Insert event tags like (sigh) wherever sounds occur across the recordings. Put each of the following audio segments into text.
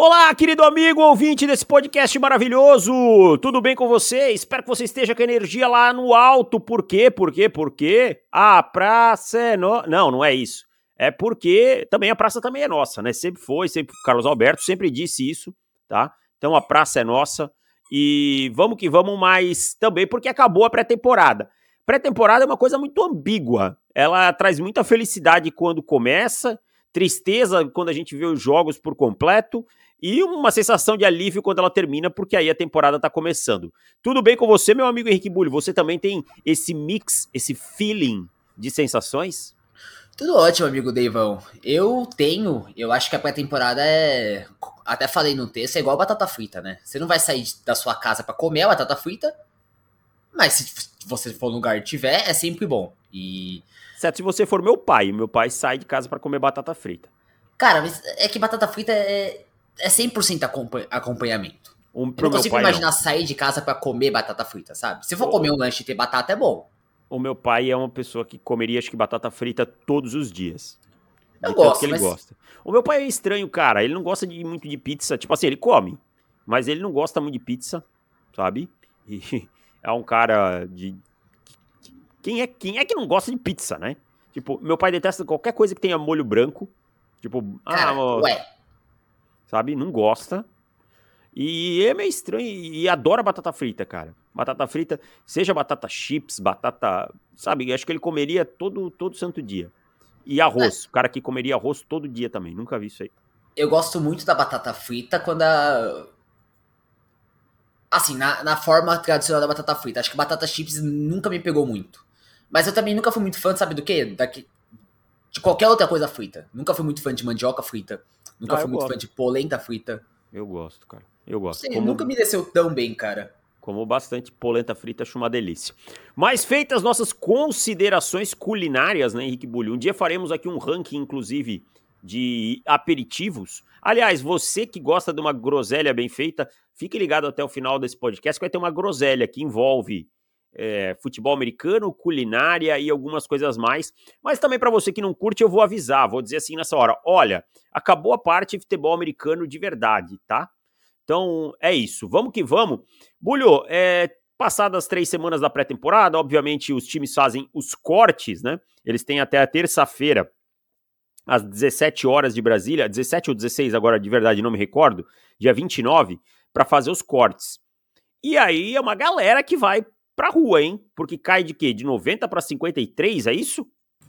Olá, querido amigo ouvinte desse podcast maravilhoso! Tudo bem com você? Espero que você esteja com a energia lá no alto. Por quê? Por quê? Por quê? A praça é no... Não, não é isso. É porque também a praça também é nossa, né? Sempre foi, sempre Carlos Alberto sempre disse isso, tá? Então a praça é nossa e vamos que vamos, mas também porque acabou a pré-temporada. Pré-temporada é uma coisa muito ambígua. Ela traz muita felicidade quando começa, tristeza quando a gente vê os jogos por completo e uma sensação de alívio quando ela termina, porque aí a temporada tá começando. Tudo bem com você, meu amigo Henrique Bulli? Você também tem esse mix, esse feeling de sensações? Tudo ótimo, amigo Deivão. Eu tenho, eu acho que a pré-temporada é. Até falei no texto, é igual batata frita, né? Você não vai sair da sua casa para comer a batata frita, mas se você for no lugar e tiver, é sempre bom. E. Certo, se você for meu pai, meu pai sai de casa para comer batata frita. Cara, mas é que batata frita é, é 100% acompanhamento. Um, eu não consigo pai, imaginar não. sair de casa para comer batata frita, sabe? Se for comer um lanche e ter batata, é bom. O meu pai é uma pessoa que comeria, acho que, batata frita todos os dias. Eu gosto, que ele mas... gosta. O meu pai é estranho, cara. Ele não gosta de, muito de pizza. Tipo assim, ele come, mas ele não gosta muito de pizza, sabe? E (laughs) é um cara de. Quem é, quem é que não gosta de pizza, né? Tipo, meu pai detesta qualquer coisa que tenha molho branco. Tipo, cara, ah, ué sabe? Não gosta. E é meio estranho e adora batata frita, cara. Batata frita, seja batata chips, batata, sabe? Acho que ele comeria todo todo santo dia. E arroz, é. o cara que comeria arroz todo dia também. Nunca vi isso aí. Eu gosto muito da batata frita quando a assim, na, na forma tradicional da batata frita. Acho que batata chips nunca me pegou muito. Mas eu também nunca fui muito fã, sabe do quê? Daqui, de qualquer outra coisa frita. Nunca fui muito fã de mandioca frita. Nunca ah, fui muito gosto. fã de polenta frita. Eu gosto, cara. Eu gosto. Sim, Como... Nunca me desceu tão bem, cara. Como bastante polenta frita, acho uma delícia. Mas feitas nossas considerações culinárias, né, Henrique Bulli? Um dia faremos aqui um ranking, inclusive, de aperitivos. Aliás, você que gosta de uma groselha bem feita, fique ligado até o final desse podcast, que vai ter uma groselha que envolve é, futebol americano, culinária e algumas coisas mais. Mas também para você que não curte, eu vou avisar, vou dizer assim nessa hora: olha, acabou a parte de futebol americano de verdade, tá? Então é isso, vamos que vamos. Bulho, é, passadas três semanas da pré-temporada, obviamente os times fazem os cortes, né? Eles têm até a terça-feira, às 17 horas de Brasília, 17 ou 16 agora de verdade, não me recordo, dia 29, para fazer os cortes. E aí é uma galera que vai pra rua, hein? Porque cai de quê? De 90 para 53, é isso?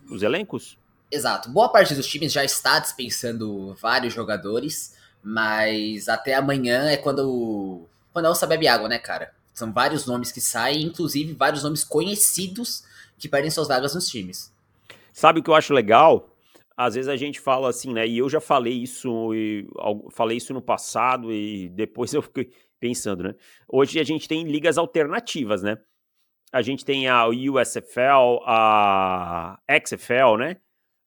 Os elencos? Exato. Boa parte dos times já está dispensando vários jogadores, mas até amanhã é quando quando a onça bebe água, né, cara? São vários nomes que saem, inclusive vários nomes conhecidos que perdem suas vagas nos times. Sabe o que eu acho legal? Às vezes a gente fala assim, né? E eu já falei isso, e, falei isso no passado e depois (laughs) eu fiquei pensando, né? Hoje a gente tem ligas alternativas, né? A gente tem a USFL, a XFL, né?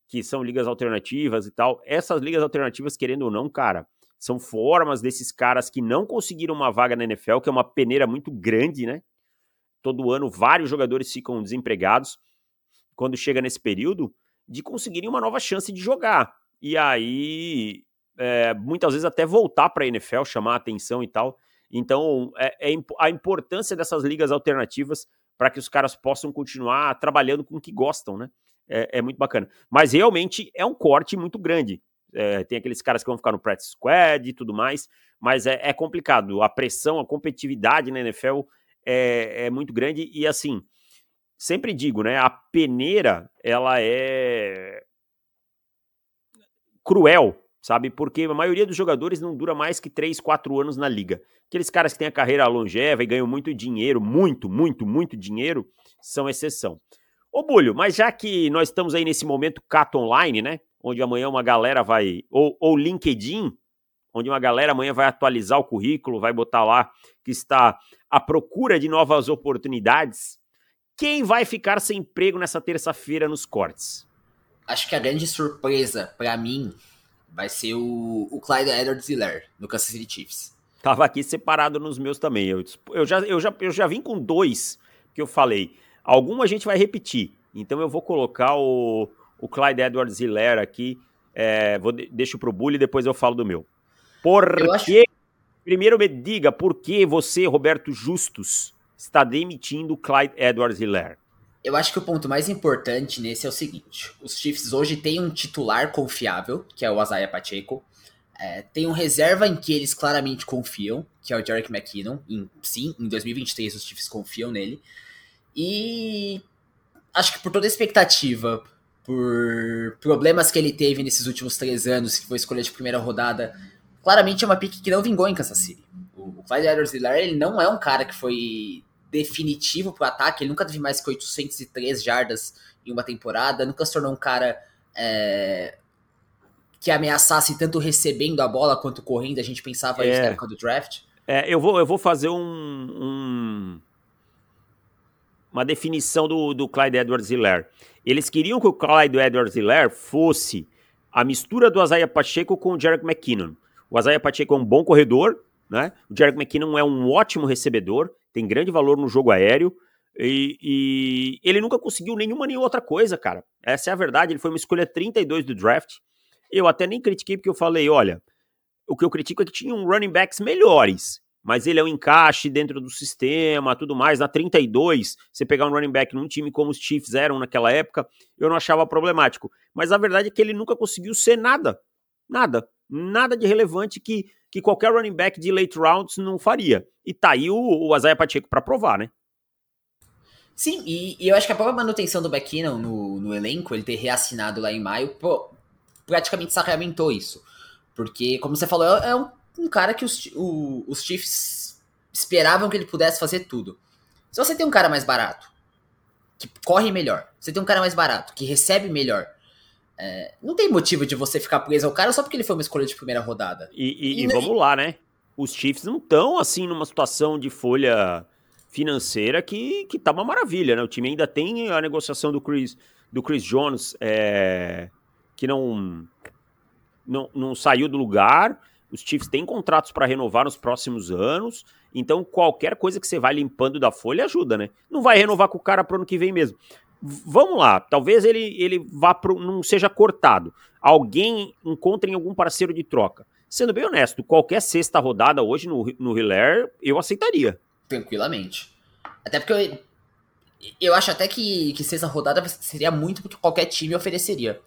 Que são ligas alternativas e tal. Essas ligas alternativas, querendo ou não, cara, são formas desses caras que não conseguiram uma vaga na NFL, que é uma peneira muito grande, né? Todo ano vários jogadores ficam desempregados quando chega nesse período de conseguirem uma nova chance de jogar. E aí, é, muitas vezes até voltar para a NFL, chamar a atenção e tal. Então, é, é a importância dessas ligas alternativas para que os caras possam continuar trabalhando com o que gostam, né? É, é muito bacana. Mas realmente é um corte muito grande. É, tem aqueles caras que vão ficar no practice squad e tudo mais, mas é, é complicado. A pressão, a competitividade na NFL é, é muito grande e assim, sempre digo, né? A peneira, ela é cruel sabe? Porque a maioria dos jogadores não dura mais que 3, 4 anos na liga. Aqueles caras que têm a carreira longeva e ganham muito dinheiro, muito, muito, muito dinheiro, são exceção. Ô Bulho, mas já que nós estamos aí nesse momento Cat Online, né? Onde amanhã uma galera vai. Ou, ou LinkedIn, onde uma galera amanhã vai atualizar o currículo, vai botar lá que está à procura de novas oportunidades. Quem vai ficar sem emprego nessa terça-feira nos cortes? Acho que a grande surpresa para mim vai ser o, o Clyde edwards hiller no Kansas City Chiefs. Tava aqui separado nos meus também. Eu, eu, já, eu, já, eu já vim com dois que eu falei. Algum a gente vai repetir. Então eu vou colocar o, o Clyde edwards hiller aqui. É, vou, deixo pro Bully e depois eu falo do meu. Por eu que? Acho... Primeiro me diga por que você, Roberto Justus, está demitindo Clyde Edwards Hiller. Eu acho que o ponto mais importante nesse é o seguinte: os Chiefs hoje têm um titular confiável, que é o Isaiah Pacheco. É, tem um reserva em que eles claramente confiam, que é o Jarek McKinnon. Em, sim, em 2023 os Chiefs confiam nele. E acho que por toda a expectativa, por problemas que ele teve nesses últimos três anos, que foi escolha de primeira rodada, claramente é uma pique que não vingou em Kansas City. O Clyde edwards ele não é um cara que foi definitivo pro ataque, ele nunca teve mais que 803 jardas em uma temporada, nunca se tornou um cara é, que ameaçasse tanto recebendo a bola quanto correndo, a gente pensava é. isso na época do draft. É, eu vou, eu vou fazer um, um uma definição do, do Clyde Edwards-Helaire. Eles queriam que o Clyde Edwards-Helaire fosse a mistura do Isaiah Pacheco com o Jarek McKinnon. O Isaiah Pacheco é um bom corredor, né? O Jarek McKinnon é um ótimo recebedor, tem grande valor no jogo aéreo. E, e, ele nunca conseguiu nenhuma nem outra coisa, cara. Essa é a verdade. Ele foi uma escolha 32 do draft. Eu até nem critiquei porque eu falei: olha, o que eu critico é que tinham running backs melhores. Mas ele é um encaixe dentro do sistema, tudo mais. Na 32, você pegar um running back num time como os Chiefs eram naquela época, eu não achava problemático. Mas a verdade é que ele nunca conseguiu ser nada. Nada. Nada de relevante que que qualquer running back de late rounds não faria. E tá aí o, o Isaiah Pacheco para provar, né? Sim, e, e, eu acho que a própria manutenção do McKinnon no, no elenco, ele ter reassinado lá em maio, pô, praticamente sacramentou isso. Porque, como você falou, é, é um, um, cara que os, o, os Chiefs esperavam que ele pudesse fazer tudo. Se você tem um cara mais barato, que corre melhor, você tem um cara mais barato, que recebe melhor, é, não tem motivo de você ficar preso ao cara só porque ele foi uma escolha de primeira rodada. E, e, e, e vamos lá, né? Os Chiefs não estão assim numa situação de folha financeira que, que tá uma maravilha, né? O time ainda tem a negociação do Chris, do Chris Jones, é, que não, não, não saiu do lugar. Os Chiefs têm contratos para renovar nos próximos anos. Então, qualquer coisa que você vai limpando da folha ajuda, né? Não vai renovar com o cara pro ano que vem mesmo vamos lá, talvez ele, ele vá pro, não seja cortado. Alguém encontre algum parceiro de troca. Sendo bem honesto, qualquer sexta rodada hoje no, no Hilaire, eu aceitaria. Tranquilamente. Até porque eu, eu acho até que, que sexta rodada seria muito porque qualquer time ofereceria.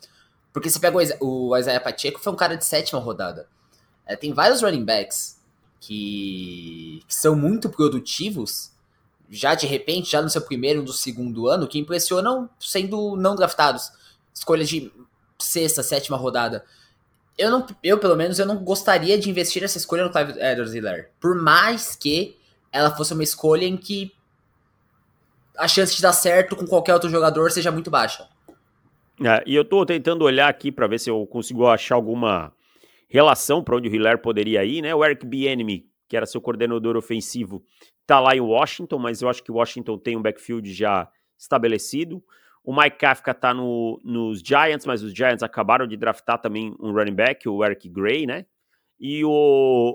Porque você pega o, o Isaiah Pacheco, foi um cara de sétima rodada. É, tem vários running backs que, que são muito produtivos já de repente, já no seu primeiro ou no segundo ano, que impressionam sendo não draftados. Escolhas de sexta, sétima rodada. Eu, não, eu, pelo menos, eu não gostaria de investir nessa escolha no Clive Edwards Hiller. Por mais que ela fosse uma escolha em que a chance de dar certo com qualquer outro jogador seja muito baixa. É, e eu tô tentando olhar aqui para ver se eu consigo achar alguma relação para onde o Hiller poderia ir, né? O Eric Bieniemy, que era seu coordenador ofensivo, tá lá em Washington, mas eu acho que Washington tem um backfield já estabelecido. O Mike Kafka tá no, nos Giants, mas os Giants acabaram de draftar também um running back, o Eric Gray, né? E o,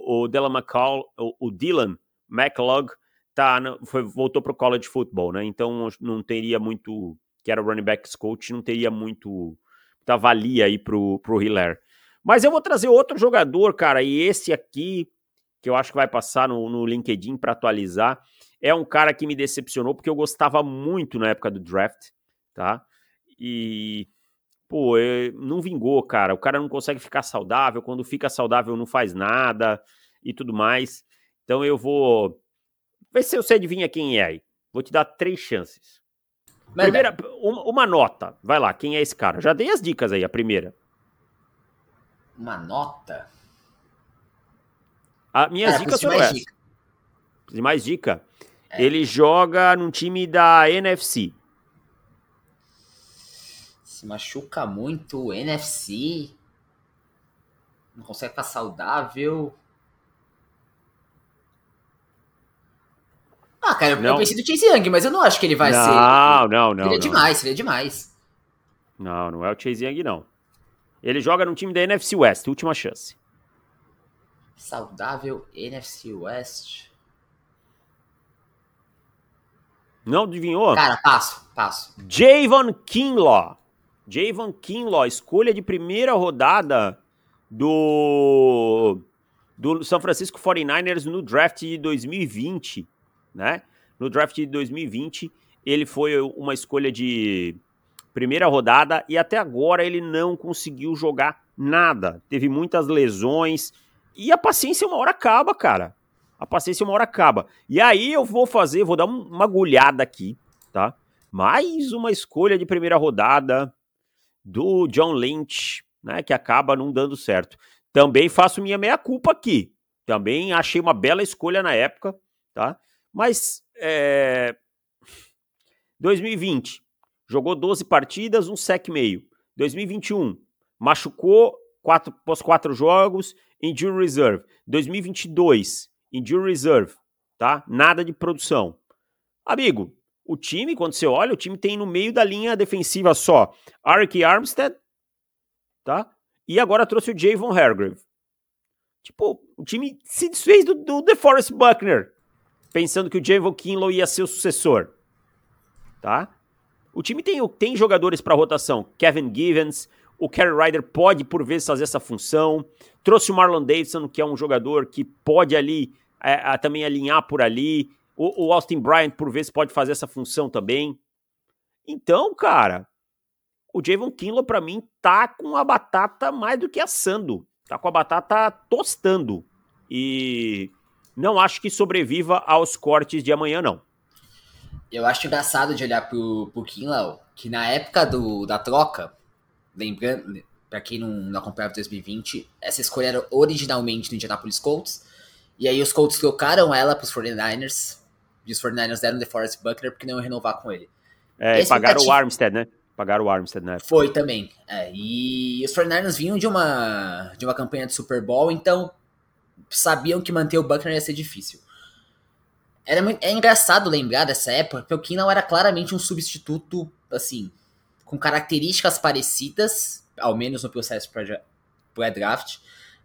o, Dylan, McCall, o, o Dylan McLeod tá, foi, voltou pro college football, né? Então não teria muito, que era o running backs coach, não teria muito, muita valia aí pro, pro Hiller. Mas eu vou trazer outro jogador, cara, e esse aqui que eu acho que vai passar no, no LinkedIn para atualizar. É um cara que me decepcionou porque eu gostava muito na época do draft, tá? E, pô, é, não vingou, cara. O cara não consegue ficar saudável. Quando fica saudável, não faz nada e tudo mais. Então eu vou. Vê se você adivinha quem é aí. Vou te dar três chances. Primeira, uma, uma, nota. Vai lá, quem é esse cara? Já dei as dicas aí, a primeira. Uma nota? A minhas é, dicas são essas. Dica. Mais dica. É. Ele joga num time da NFC. Se machuca muito, NFC. Não consegue ficar saudável. Ah, cara, eu, eu pensei do Chase Young, mas eu não acho que ele vai não, ser. Não, não, não. Seria não. demais, seria demais. Não, não é o Chase Young, não. Ele joga no time da NFC West, última chance. Saudável NFC West. Não adivinhou? Cara, passo, passo. Javon Kinlaw. Javon Kinlaw, escolha de primeira rodada do do São Francisco 49ers no draft de 2020, né? No draft de 2020, ele foi uma escolha de primeira rodada e até agora ele não conseguiu jogar nada. Teve muitas lesões e a paciência uma hora acaba, cara. A paciência uma hora acaba. E aí eu vou fazer, vou dar uma agulhada aqui, tá? Mais uma escolha de primeira rodada do John Lynch, né, que acaba não dando certo. Também faço minha meia culpa aqui. Também achei uma bela escolha na época, tá? Mas é... 2020 jogou 12 partidas, um sec meio. 2021 machucou quatro, pós quatro jogos, injury reserve. 2022 injury reserve, tá? Nada de produção. Amigo, o time, quando você olha, o time tem no meio da linha defensiva só Arik Armstead, tá? E agora trouxe o Javon Hargrave. Tipo, o time se desfez do, do DeForest Buckner, pensando que o Javon Kinlow ia ser o sucessor, tá? O time tem, tem jogadores para rotação. Kevin Givens, o Kerry Ryder pode, por vezes, fazer essa função. Trouxe o Marlon Davidson, que é um jogador que pode ali é, também alinhar por ali. O, o Austin Bryant, por vezes, pode fazer essa função também. Então, cara, o Javon Kinlaw, para mim, tá com a batata mais do que assando. Tá com a batata tostando. E não acho que sobreviva aos cortes de amanhã, não. Eu acho engraçado de olhar pro, pro Kinlaw, que na época do, da troca, lembrando, para quem não, não acompanhava 2020, essa escolha era originalmente no Indianapolis Colts, e aí os Colts trocaram ela pros 49ers, e os 49ers deram DeForest Buckner porque não iam renovar com ele. É, pagaram o Armstead, né? Pagaram o Armstead, né? Foi também. É, e os 49ers vinham de uma, de uma campanha de Super Bowl, então sabiam que manter o Buckner ia ser difícil. Era muito, é engraçado lembrar dessa época, porque o Keenan era claramente um substituto, assim, com características parecidas, ao menos no processo pré-draft,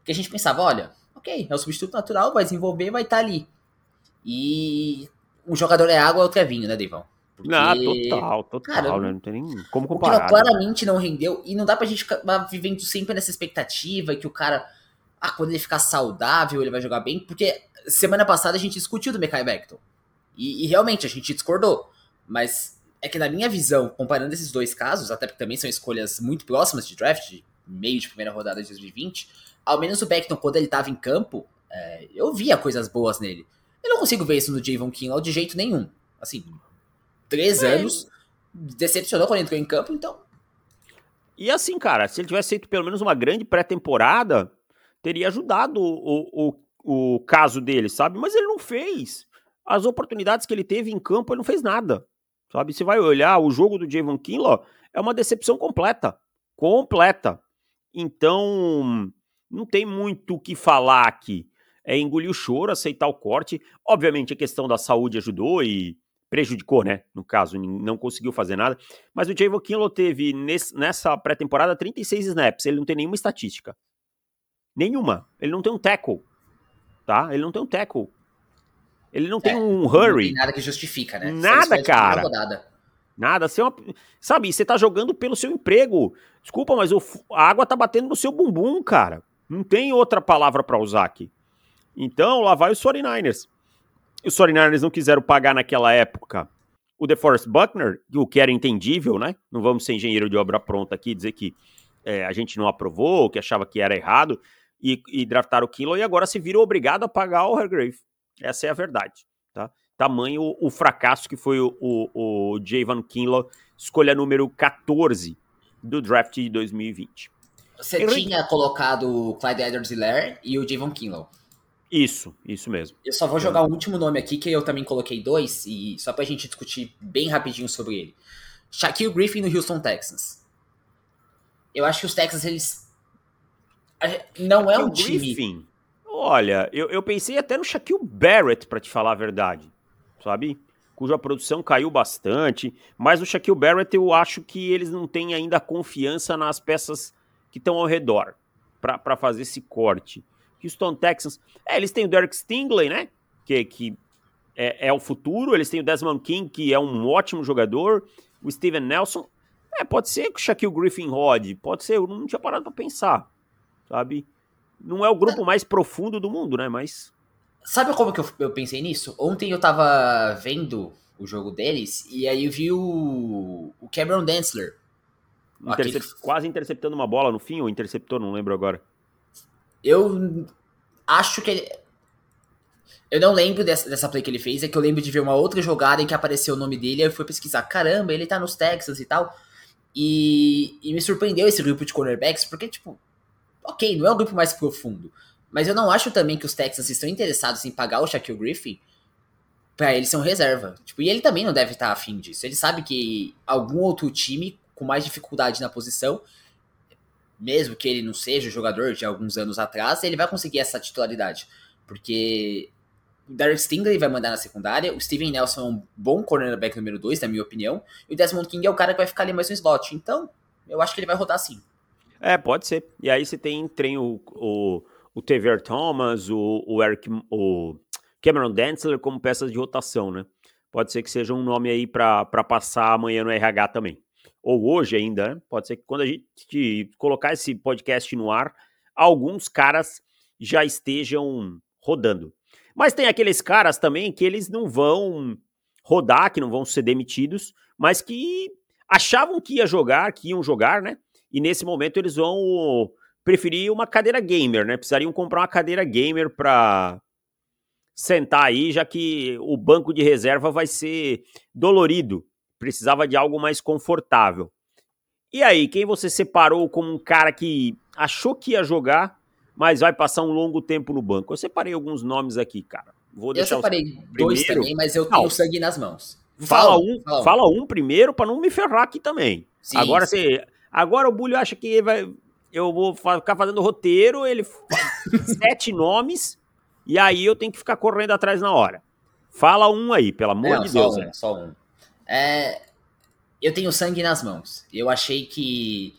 que a gente pensava, olha, ok, é o substituto natural, vai desenvolver, vai estar tá ali. E um jogador é água, outro é vinho, né, Deivão? Porque... Não, total, total, cara, né? Não tem nem como comparar. Né? claramente não rendeu, e não dá pra gente ficar vivendo sempre nessa expectativa que o cara, ah, quando ele ficar saudável, ele vai jogar bem, porque semana passada a gente discutiu do Mekai Beckton. E, e, realmente a gente discordou. Mas é que na minha visão, comparando esses dois casos, até porque também são escolhas muito próximas de draft, meio de primeira rodada de 2020, ao menos o Beckton, quando ele tava em campo, é, eu via coisas boas nele. Eu não consigo ver isso no Javon Kinlaw de jeito nenhum. Assim, três é. anos, decepcionou quando entrou em campo, então. E assim, cara, se ele tivesse feito pelo menos uma grande pré-temporada, teria ajudado o, o, o caso dele, sabe? Mas ele não fez. As oportunidades que ele teve em campo, ele não fez nada. Sabe? Você vai olhar o jogo do Javon Kinlaw, é uma decepção completa. Completa. Então, não tem muito o que falar aqui é engolir o choro, aceitar o corte. Obviamente a questão da saúde ajudou e prejudicou, né? No caso, não conseguiu fazer nada. Mas o Javon Kinlaw teve nesse, nessa pré-temporada 36 snaps. Ele não tem nenhuma estatística. Nenhuma. Ele não tem um tackle. Tá? Ele não tem um tackle. Ele não é, tem um hurry. Não tem nada que justifica, né? Nada, cara. Nada. Você é uma... Sabe, você tá jogando pelo seu emprego. Desculpa, mas o... a água tá batendo no seu bumbum, cara. Não tem outra palavra para usar aqui. Então, lá vai os 49ers. Os 49ers não quiseram pagar naquela época o DeForest Buckner, o que era entendível, né? Não vamos ser engenheiro de obra pronta aqui dizer que é, a gente não aprovou, que achava que era errado, e, e draftaram o Kinlaw, e agora se viram obrigado a pagar o Hargrave. Essa é a verdade, tá? Tamanho o, fracasso que foi o, o, o Javon Kinlaw, escolha número 14 do draft de 2020. Você Henrique... tinha colocado o Clyde Edwards-Helaire e o Javon Kinlaw. Isso, isso mesmo. Eu só vou jogar o último nome aqui, que eu também coloquei dois, e só pra gente discutir bem rapidinho sobre ele. Shaquille Griffin no Houston Texans. Eu acho que os Texans, eles. Não é um time. Olha, eu, eu pensei até no Shaquille Barrett, para te falar a verdade. Sabe? Cuja produção caiu bastante. Mas o Shaquille Barrett, eu acho que eles não têm ainda confiança nas peças que estão ao redor para fazer esse corte. Houston Texans. É, eles têm o Derek Stingley, né? Que, que é, é, o futuro. Eles têm o Desmond King, que é um ótimo jogador. O Steven Nelson. É, pode ser que o Shaquille Griffin rode. Pode ser, eu não tinha parado pra pensar. Sabe? Não é o grupo mais profundo do mundo, né? Mas. Sabe como que eu, eu pensei nisso? Ontem eu tava vendo o jogo deles e aí eu vi o, o Cameron Densler. Intercep aquele... Quase interceptando uma bola no fim, ou interceptou, não lembro agora. Eu acho que ele. Eu não lembro dessa, dessa play que ele fez, é que eu lembro de ver uma outra jogada em que apareceu o nome dele, aí eu fui pesquisar, caramba, ele tá nos Texans e tal. E, e me surpreendeu esse grupo de cornerbacks, porque, tipo, ok, não é um grupo mais profundo. Mas eu não acho também que os Texans estão interessados em pagar o Shaquille Griffin para ele ser um reserva. Tipo, e ele também não deve estar afim disso. Ele sabe que algum outro time com mais dificuldade na posição, mesmo que ele não seja o jogador de alguns anos atrás, ele vai conseguir essa titularidade. Porque o Derek Stingley vai mandar na secundária, o Steven Nelson é um bom cornerback número 2, na minha opinião, e o Desmond King é o cara que vai ficar ali mais no slot. Então, eu acho que ele vai rodar sim. É, pode ser. E aí você tem, tem o, o, o Taver Thomas, o, o Eric, o Cameron Densler como peças de rotação, né? Pode ser que seja um nome aí para passar amanhã no RH também. Ou hoje ainda, né? Pode ser que quando a gente colocar esse podcast no ar, alguns caras já estejam rodando. Mas tem aqueles caras também que eles não vão rodar, que não vão ser demitidos, mas que achavam que ia jogar, que iam jogar, né? E nesse momento eles vão preferir uma cadeira gamer, né? Precisariam comprar uma cadeira gamer para sentar aí, já que o banco de reserva vai ser dolorido. Precisava de algo mais confortável. E aí, quem você separou como um cara que achou que ia jogar mas vai passar um longo tempo no banco. Eu separei alguns nomes aqui, cara. Vou eu separei dois também, mas eu tenho não. sangue nas mãos. Fala, fala um, fala um, fala um primeiro para não me ferrar aqui também. Sim, agora você, agora o Bulho acha que vai, eu vou ficar fazendo roteiro, ele (laughs) sete nomes e aí eu tenho que ficar correndo atrás na hora. Fala um aí, pelo amor não, de só Deus. Um, Só um. É, eu tenho sangue nas mãos. Eu achei que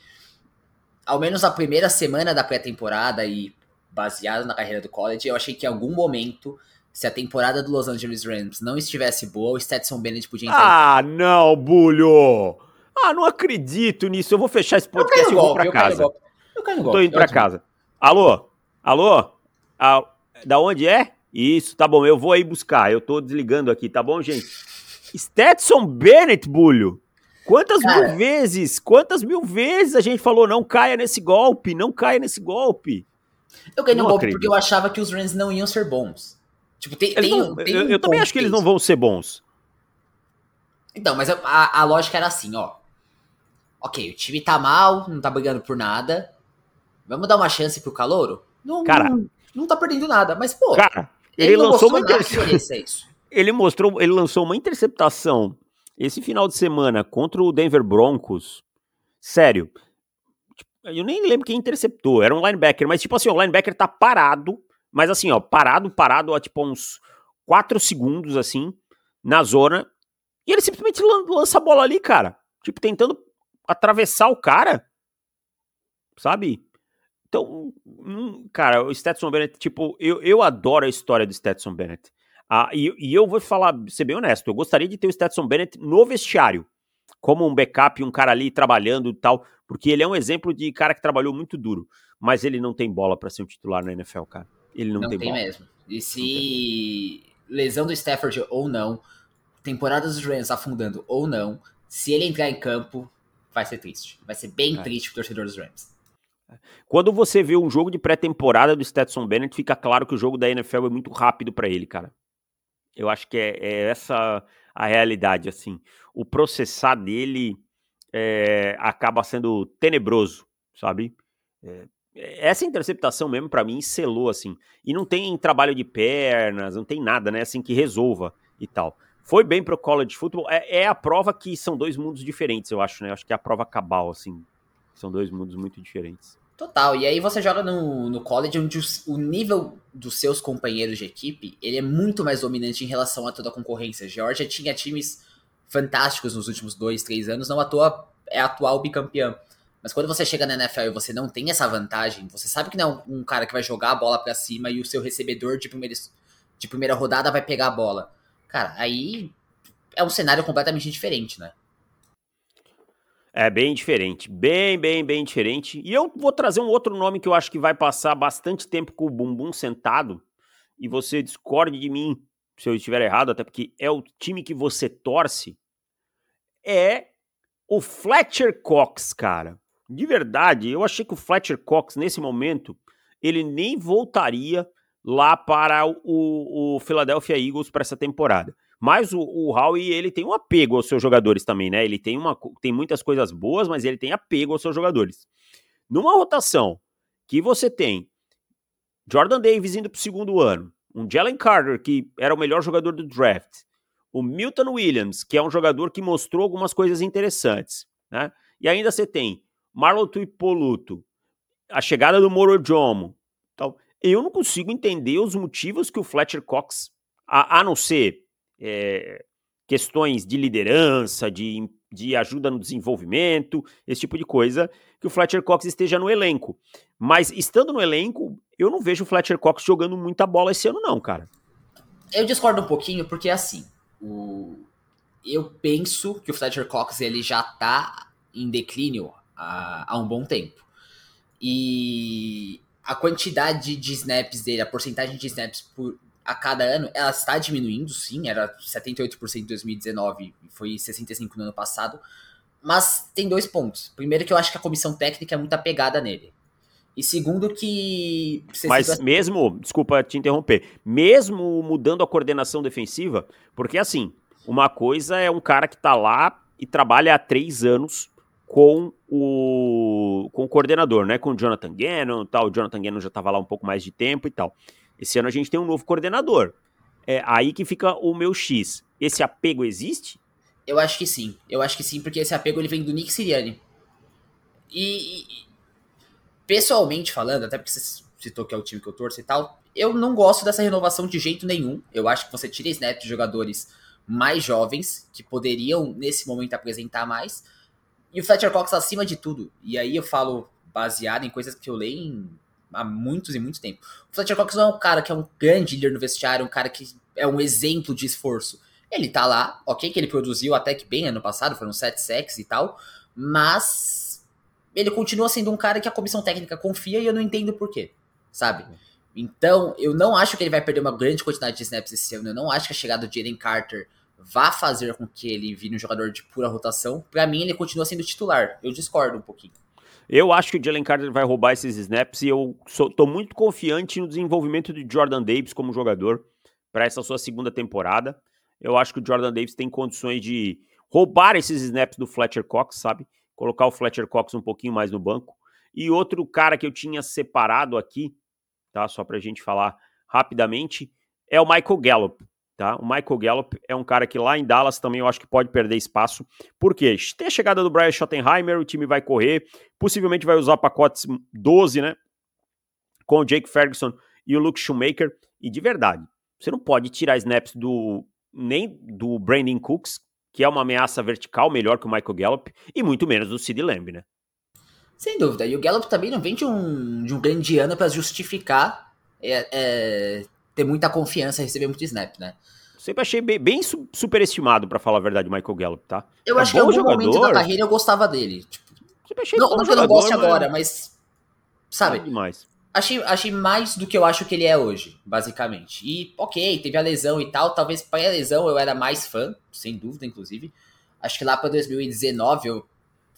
ao menos a primeira semana da pré-temporada e baseado na carreira do college, eu achei que em algum momento, se a temporada do Los Angeles Rams não estivesse boa, o Stetson Bennett podia entrar. Ah, não, Bulho! Ah, não acredito nisso. Eu vou fechar esse podcast e vou pra casa. Eu, eu caio no golpe. Tô indo pra casa. Alô? Alô? Ah, da onde é? Isso, tá bom. Eu vou aí buscar. Eu tô desligando aqui, tá bom, gente? Stetson Bennett, Bulho. Quantas Cara, mil vezes, quantas mil vezes a gente falou não caia nesse golpe, não caia nesse golpe? Eu ganhei no golpe acredito. porque eu achava que os Rams não iam ser bons. Tipo, tem, tem, não, tem eu, um eu também acho que eles não vão ser bons. Então, mas a, a, a, lógica era assim, ó. Ok, o time tá mal, não tá brigando por nada. Vamos dar uma chance pro Calouro? Não, cara, não, não tá perdendo nada, mas pô. Cara, ele, ele lançou uma interceptação. (laughs) Ele mostrou, ele lançou uma interceptação esse final de semana contra o Denver Broncos, sério, tipo, eu nem lembro quem interceptou, era um linebacker, mas tipo assim, o linebacker tá parado, mas assim, ó, parado, parado há tipo uns 4 segundos, assim, na zona, e ele simplesmente lança a bola ali, cara, tipo, tentando atravessar o cara, sabe? Então, hum, cara, o Stetson Bennett, tipo, eu, eu adoro a história do Stetson Bennett. Ah, e, e, eu vou falar, ser bem honesto, eu gostaria de ter o Stetson Bennett no vestiário, como um backup, um cara ali trabalhando e tal, porque ele é um exemplo de cara que trabalhou muito duro, mas ele não tem bola para ser um titular na NFL, cara. Ele não, não tem, tem bola. mesmo. E se lesão do Stafford ou não, temporada dos Rams afundando ou não, se ele entrar em campo, vai ser triste. Vai ser bem é. triste pro torcedor dos Rams. Quando você vê um jogo de pré-temporada do Stetson Bennett, fica claro que o jogo da NFL é muito rápido para ele, cara. Eu acho que é, é essa a realidade, assim. O processar dele é, acaba sendo tenebroso, sabe? É, essa interceptação mesmo, para mim, selou, assim. E não tem trabalho de pernas, não tem nada, né, assim, que resolva e tal. Foi bem pro college football. É, é a prova que são dois mundos diferentes, eu acho, né? Eu acho que é a prova cabal, assim. São dois mundos muito diferentes. Total, e aí você joga no, no college onde o nível dos seus companheiros de equipe ele é muito mais dominante em relação a toda a concorrência. Georgia tinha times fantásticos nos últimos dois, três anos, não à toa é atual bicampeão. Mas quando você chega na NFL e você não tem essa vantagem, você sabe que não é um, cara que vai jogar a bola para cima e o seu recebedor de primeira, de primeira rodada vai pegar a bola. Cara, aí é um cenário completamente diferente, né? É bem diferente, bem, bem, bem diferente. E eu vou trazer um outro nome que eu acho que vai passar bastante tempo com o bumbum sentado. E você discorde de mim se eu estiver errado, até porque é o time que você torce. É o Fletcher Cox, cara. De verdade, eu achei que o Fletcher Cox, nesse momento, ele nem voltaria lá para o, o Philadelphia Eagles para essa temporada. Mas o, o Howie, ele tem um apego aos seus jogadores também, né? Ele tem, uma, tem muitas coisas boas, mas ele tem apego aos seus jogadores. Numa rotação que você tem Jordan Davis indo para o segundo ano, um Jalen Carter, que era o melhor jogador do draft, o Milton Williams, que é um jogador que mostrou algumas coisas interessantes, né? E ainda você tem Marlon Tuipoluto, a chegada do Moro Jomo. Eu não consigo entender os motivos que o Fletcher Cox, a, a não ser é, questões de liderança, de, de ajuda no desenvolvimento, esse tipo de coisa, que o Fletcher Cox esteja no elenco. Mas estando no elenco, eu não vejo o Fletcher Cox jogando muita bola esse ano, não, cara. Eu discordo um pouquinho, porque assim, o... eu penso que o Fletcher Cox ele já tá em declínio há, há um bom tempo. E a quantidade de snaps dele, a porcentagem de snaps por, a cada ano, ela está diminuindo, sim, era 78% em 2019 e foi 65% no ano passado, mas tem dois pontos. Primeiro que eu acho que a comissão técnica é muito apegada nele. E segundo que... Mas mesmo, desculpa te interromper, mesmo mudando a coordenação defensiva, porque assim, uma coisa é um cara que tá lá e trabalha há três anos com o, com o coordenador, né? Com o Jonathan Gannon tal. O Jonathan Gannon já estava lá um pouco mais de tempo e tal. Esse ano a gente tem um novo coordenador. É aí que fica o meu X. Esse apego existe? Eu acho que sim. Eu acho que sim, porque esse apego ele vem do Nick Sirianni. E, e pessoalmente falando, até porque você citou que é o time que eu torço e tal, eu não gosto dessa renovação de jeito nenhum. Eu acho que você tira snap de jogadores mais jovens que poderiam nesse momento apresentar mais. E o Fletcher Cox acima de tudo. E aí eu falo baseado em coisas que eu leio em há muitos e muito tempo. O Fletcher Cox não é um cara que é um grande líder no vestiário, um cara que é um exemplo de esforço. Ele tá lá, ok, que ele produziu até que bem ano passado, foram sete sacks e tal, mas ele continua sendo um cara que a comissão técnica confia e eu não entendo por quê, sabe? Então, eu não acho que ele vai perder uma grande quantidade de snaps esse ano, eu não acho que a chegada do Jalen Carter vá fazer com que ele vire um jogador de pura rotação. Para mim, ele continua sendo titular. Eu discordo um pouquinho. Eu acho que o Jalen Carter vai roubar esses snaps e eu estou muito confiante no desenvolvimento de Jordan Davis como jogador para essa sua segunda temporada. Eu acho que o Jordan Davis tem condições de roubar esses snaps do Fletcher Cox, sabe? Colocar o Fletcher Cox um pouquinho mais no banco. E outro cara que eu tinha separado aqui, tá? Só para a gente falar rapidamente, é o Michael Gallup. Tá? O Michael Gallup é um cara que lá em Dallas também eu acho que pode perder espaço. Por quê? Tem a chegada do Brian Schottenheimer, o time vai correr, possivelmente vai usar pacotes 12, né? Com o Jake Ferguson e o Luke Shoemaker. E de verdade, você não pode tirar snaps do nem do Brandon Cooks, que é uma ameaça vertical melhor que o Michael Gallup, e muito menos do Sid Lamb, né? Sem dúvida. E o Gallup também não vem de um, de um grande ano para justificar é, é, ter muita confiança, receber muito snap, né? Sempre achei bem, bem superestimado, para falar a verdade, o Michael Gallup, tá? Eu é acho que em algum jogador. momento da carreira eu gostava dele. Tipo, Sempre achei não, não que eu não goste agora, mas. Sabe? É demais. Achei, achei mais do que eu acho que ele é hoje, basicamente. E, ok, teve a lesão e tal. Talvez para a lesão eu era mais fã, sem dúvida, inclusive. Acho que lá para 2019 eu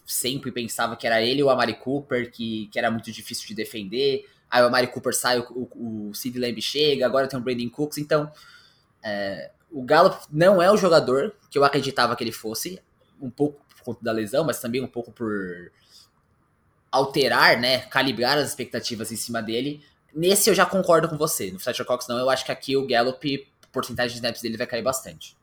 sempre pensava que era ele ou a Mari Cooper, que, que era muito difícil de defender. Aí o Amari Cooper sai, o, o, o Sid Lamb chega, agora tem o Brandon Cooks. Então, é, o Gallup não é o jogador que eu acreditava que ele fosse, um pouco por conta da lesão, mas também um pouco por alterar, né, calibrar as expectativas em cima dele. Nesse eu já concordo com você. No Fletcher Cox não, eu acho que aqui o Gallup, porcentagem de snaps dele vai cair bastante.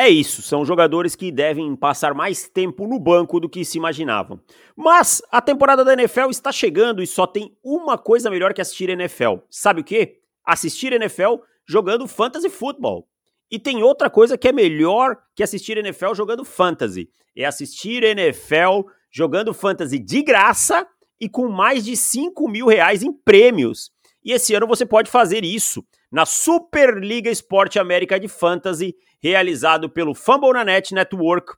É isso, são jogadores que devem passar mais tempo no banco do que se imaginavam. Mas a temporada da NFL está chegando e só tem uma coisa melhor que assistir NFL. Sabe o que? Assistir NFL jogando fantasy futebol. E tem outra coisa que é melhor que assistir NFL jogando fantasy. É assistir NFL jogando fantasy de graça e com mais de 5 mil reais em prêmios. E esse ano você pode fazer isso na Superliga Esporte América de Fantasy, realizado pelo Fambonanet Network.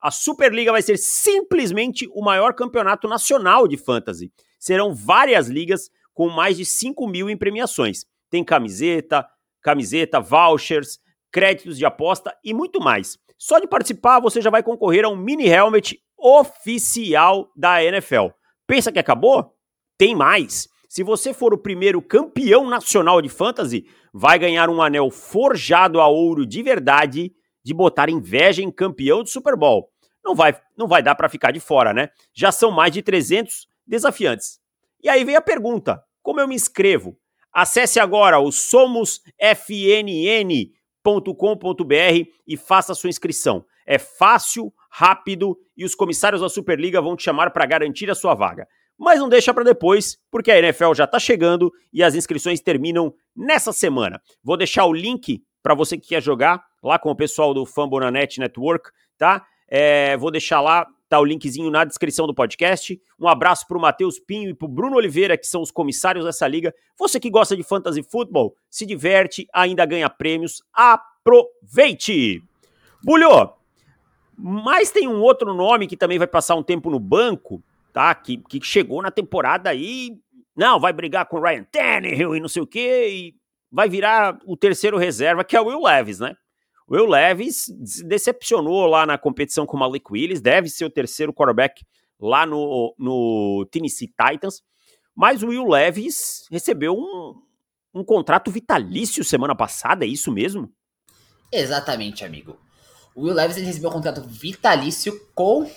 a Superliga vai ser simplesmente o maior campeonato nacional de fantasy. Serão várias ligas com mais de 5 mil em premiações. Tem camiseta, camiseta, vouchers, créditos de aposta e muito mais. Só de participar, você já vai concorrer a um mini helmet oficial da NFL. Pensa que acabou? Tem mais. Se você for o primeiro campeão nacional de fantasy, vai ganhar um anel forjado a ouro de verdade de botar inveja em campeão de Super Bowl não vai, não vai dar para ficar de fora, né? Já são mais de 300 desafiantes. E aí vem a pergunta: como eu me inscrevo? Acesse agora o somosfnn.com.br e faça sua inscrição. É fácil, rápido e os comissários da Superliga vão te chamar para garantir a sua vaga. Mas não deixa para depois, porque a NFL já está chegando e as inscrições terminam nessa semana. Vou deixar o link para você que quer jogar lá com o pessoal do Fambonanet Network, tá? É, vou deixar lá, tá o linkzinho na descrição do podcast. Um abraço pro Matheus Pinho e pro Bruno Oliveira, que são os comissários dessa liga. Você que gosta de fantasy futebol, se diverte, ainda ganha prêmios. Aproveite! Bulho, mas tem um outro nome que também vai passar um tempo no banco, tá? Que, que chegou na temporada aí. Não, vai brigar com o Ryan Tannehill e não sei o quê. E vai virar o terceiro reserva, que é o Will Levis, né? O Will Levis decepcionou lá na competição com o Malik Willis, deve ser o terceiro quarterback lá no, no Tennessee Titans, mas o Will Levis recebeu um, um contrato vitalício semana passada, é isso mesmo? Exatamente, amigo. O Will Levis recebeu um contrato vitalício com,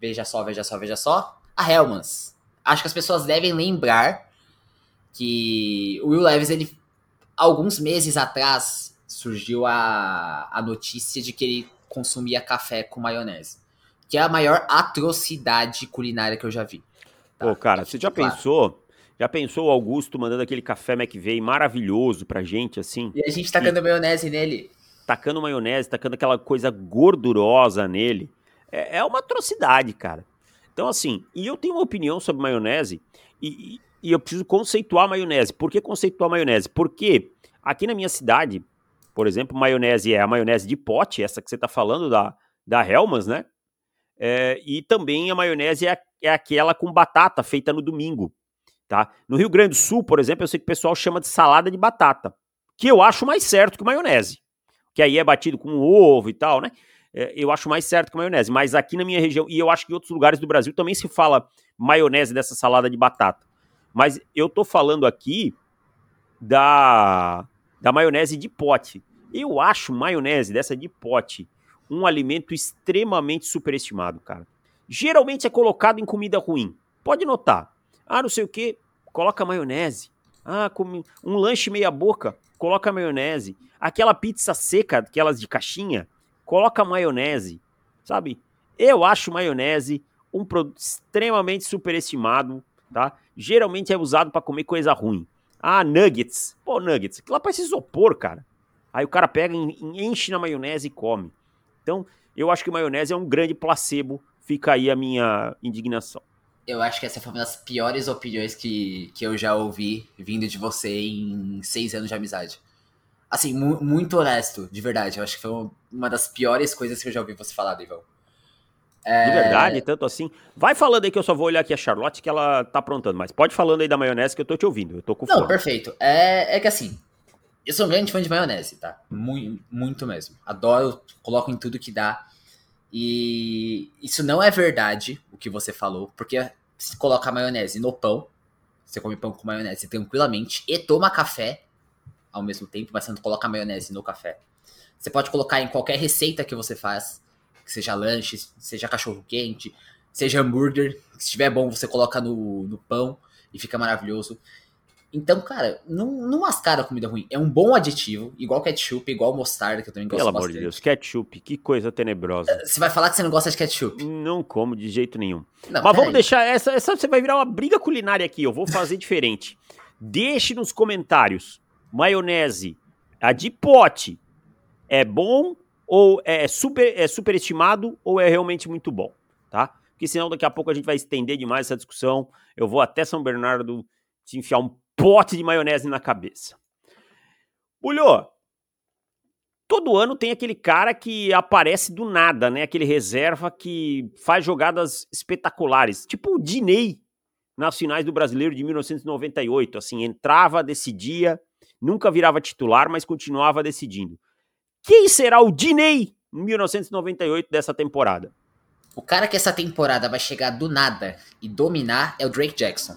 veja só, veja só, veja só, a Helmans. Acho que as pessoas devem lembrar que o Will Levis, ele, alguns meses atrás, surgiu a, a notícia de que ele consumia café com maionese. Que é a maior atrocidade culinária que eu já vi. Tá? Pô, cara, você já claro. pensou? Já pensou o Augusto mandando aquele café McVeigh maravilhoso pra gente, assim? E a gente tacando e... maionese nele. Tacando maionese, tacando aquela coisa gordurosa nele. É, é, uma atrocidade, cara. Então, assim, e eu tenho uma opinião sobre maionese, e, e, e eu preciso conceituar maionese. Por que conceituar maionese? Porque aqui na minha cidade, por exemplo, maionese é a maionese de pote, essa que você está falando da, da Hellmann's, né? É, e também a maionese é, é aquela com batata feita no domingo, tá? No Rio Grande do Sul, por exemplo, eu sei que o pessoal chama de salada de batata, que eu acho mais certo que maionese, que aí é batido com ovo e tal, né? É, eu acho mais certo que maionese, mas aqui na minha região, e eu acho que em outros lugares do Brasil também se fala maionese dessa salada de batata. Mas eu tô falando aqui da da maionese de pote. Eu acho maionese dessa de pote um alimento extremamente superestimado, cara. Geralmente é colocado em comida ruim. Pode notar. Ah, não sei o que, coloca maionese. Ah, um lanche meia boca, coloca maionese. Aquela pizza seca, aquelas de caixinha, coloca maionese. Sabe? Eu acho maionese um produto extremamente superestimado, tá? Geralmente é usado para comer coisa ruim. Ah, nuggets. Pô, nuggets. Aquilo lá parece isopor, cara. Aí o cara pega, enche na maionese e come. Então, eu acho que maionese é um grande placebo. Fica aí a minha indignação. Eu acho que essa foi uma das piores opiniões que, que eu já ouvi vindo de você em seis anos de amizade. Assim, mu muito honesto, de verdade. Eu acho que foi uma das piores coisas que eu já ouvi você falar, Deivão. É... De verdade, tanto assim. Vai falando aí que eu só vou olhar aqui a Charlotte que ela tá aprontando, mas pode falando aí da maionese que eu tô te ouvindo. Eu tô com fome. Não, perfeito. É, é que assim, eu sou um grande fã de maionese, tá? Muito, muito mesmo. Adoro, coloco em tudo que dá. E isso não é verdade, o que você falou, porque se coloca maionese no pão, você come pão com maionese tranquilamente e toma café ao mesmo tempo, mas você não coloca maionese no café. Você pode colocar em qualquer receita que você faz seja lanche, seja cachorro quente, seja hambúrguer. Se estiver bom, você coloca no, no pão e fica maravilhoso. Então, cara, não, não mascara comida ruim. É um bom aditivo, igual ketchup, igual mostarda, que eu também gosto Pelo bastante. amor de Deus, ketchup, que coisa tenebrosa. Você vai falar que você não gosta de ketchup? Não como de jeito nenhum. Não, Mas vamos aí. deixar, essa, essa você vai virar uma briga culinária aqui, eu vou fazer diferente. Deixe nos comentários, maionese, a de pote, é bom ou é super é superestimado ou é realmente muito bom, tá? Porque senão daqui a pouco a gente vai estender demais essa discussão. Eu vou até São Bernardo te enfiar um pote de maionese na cabeça. Bulhô, todo ano tem aquele cara que aparece do nada, né? Aquele reserva que faz jogadas espetaculares, tipo o Dinei nas finais do Brasileiro de 1998, assim, entrava, decidia, nunca virava titular, mas continuava decidindo. Quem será o Dinei em 1998 dessa temporada? O cara que essa temporada vai chegar do nada e dominar é o Drake Jackson.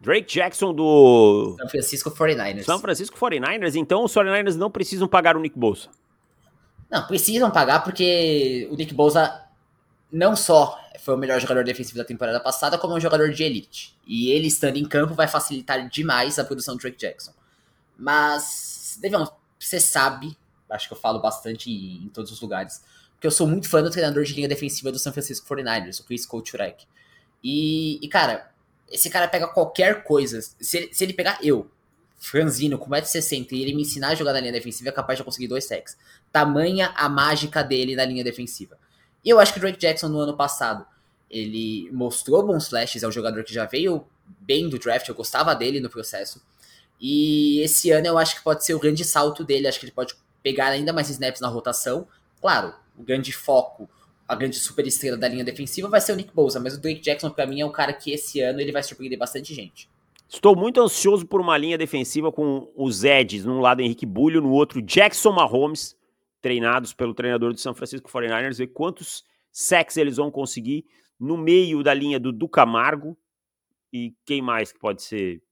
Drake Jackson do São Francisco 49ers. São Francisco 49ers, então os 49ers não precisam pagar o Nick Bolsa. Não, precisam pagar porque o Nick Bolsa não só foi o melhor jogador defensivo da temporada passada, como um jogador de elite. E ele estando em campo vai facilitar demais a produção do Drake Jackson. Mas, Devon, você sabe, acho que eu falo bastante em, todos os lugares, porque eu sou muito fã do treinador de linha defensiva do San Francisco 49ers, o Chris Kouchurek. E, e, cara, esse cara pega qualquer coisa. Se ele, se ele pegar eu, franzino, com 1,60m, e ele me ensinar a jogar na linha defensiva, é capaz de conseguir dois sacks. Tamanha a mágica dele na linha defensiva. E eu acho que o Drake Jackson no ano passado, ele mostrou bons flashes, é um jogador que já veio bem do draft, eu gostava dele no processo. E esse ano eu acho que pode ser o grande salto dele, acho que ele pode pegar ainda mais snaps na rotação. Claro, o grande foco, a grande super estrela da linha defensiva vai ser o Nick Bosa, mas o Drake Jackson para mim é um cara que esse ano ele vai surpreender bastante gente. Estou muito ansioso por uma linha defensiva com os Eds, num lado Henrique Bulho, no outro Jackson Mahomes, treinados pelo treinador do São Francisco 49ers, ver quantos sacks eles vão conseguir no meio da linha do Ducamargo e quem mais que pode ser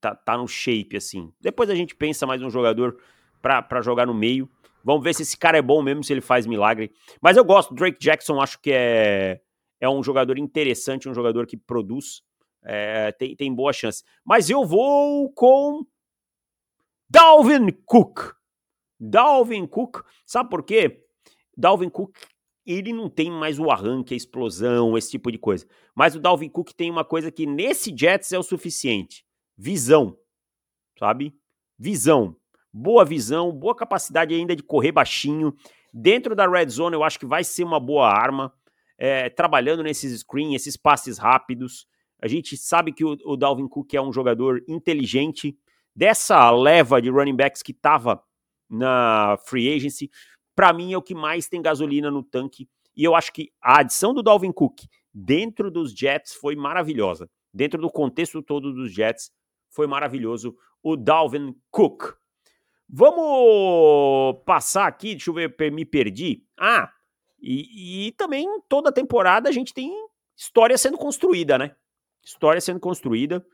tá, tá no shape assim. Depois a gente pensa mais um jogador para jogar no meio. Vamos ver se esse cara é bom mesmo, se ele faz milagre. Mas eu gosto, Drake Jackson, acho que é, é um jogador interessante, um jogador que produz, é, tem, tem boa chance. Mas eu vou com Dalvin Cook. Dalvin Cook, sabe por quê? Dalvin Cook, ele não tem mais o arranque, a explosão, esse tipo de coisa. Mas o Dalvin Cook tem uma coisa que nesse Jets é o suficiente: visão, sabe? Visão boa visão, boa capacidade ainda de correr baixinho. Dentro da red zone, eu acho que vai ser uma boa arma. É, trabalhando nesses screens, esses passes rápidos. A gente sabe que o, o, Dalvin Cook é um jogador inteligente. Dessa leva de running backs que estava na free agency, para mim é o que mais tem gasolina no tanque. E eu acho que a adição do Dalvin Cook dentro dos Jets foi maravilhosa. Dentro do contexto todo dos Jets, foi maravilhoso o Dalvin Cook. Vamos passar aqui, deixa eu ver, me perdi. Ah, e, e também toda temporada a gente tem história sendo construída, né? História sendo construída,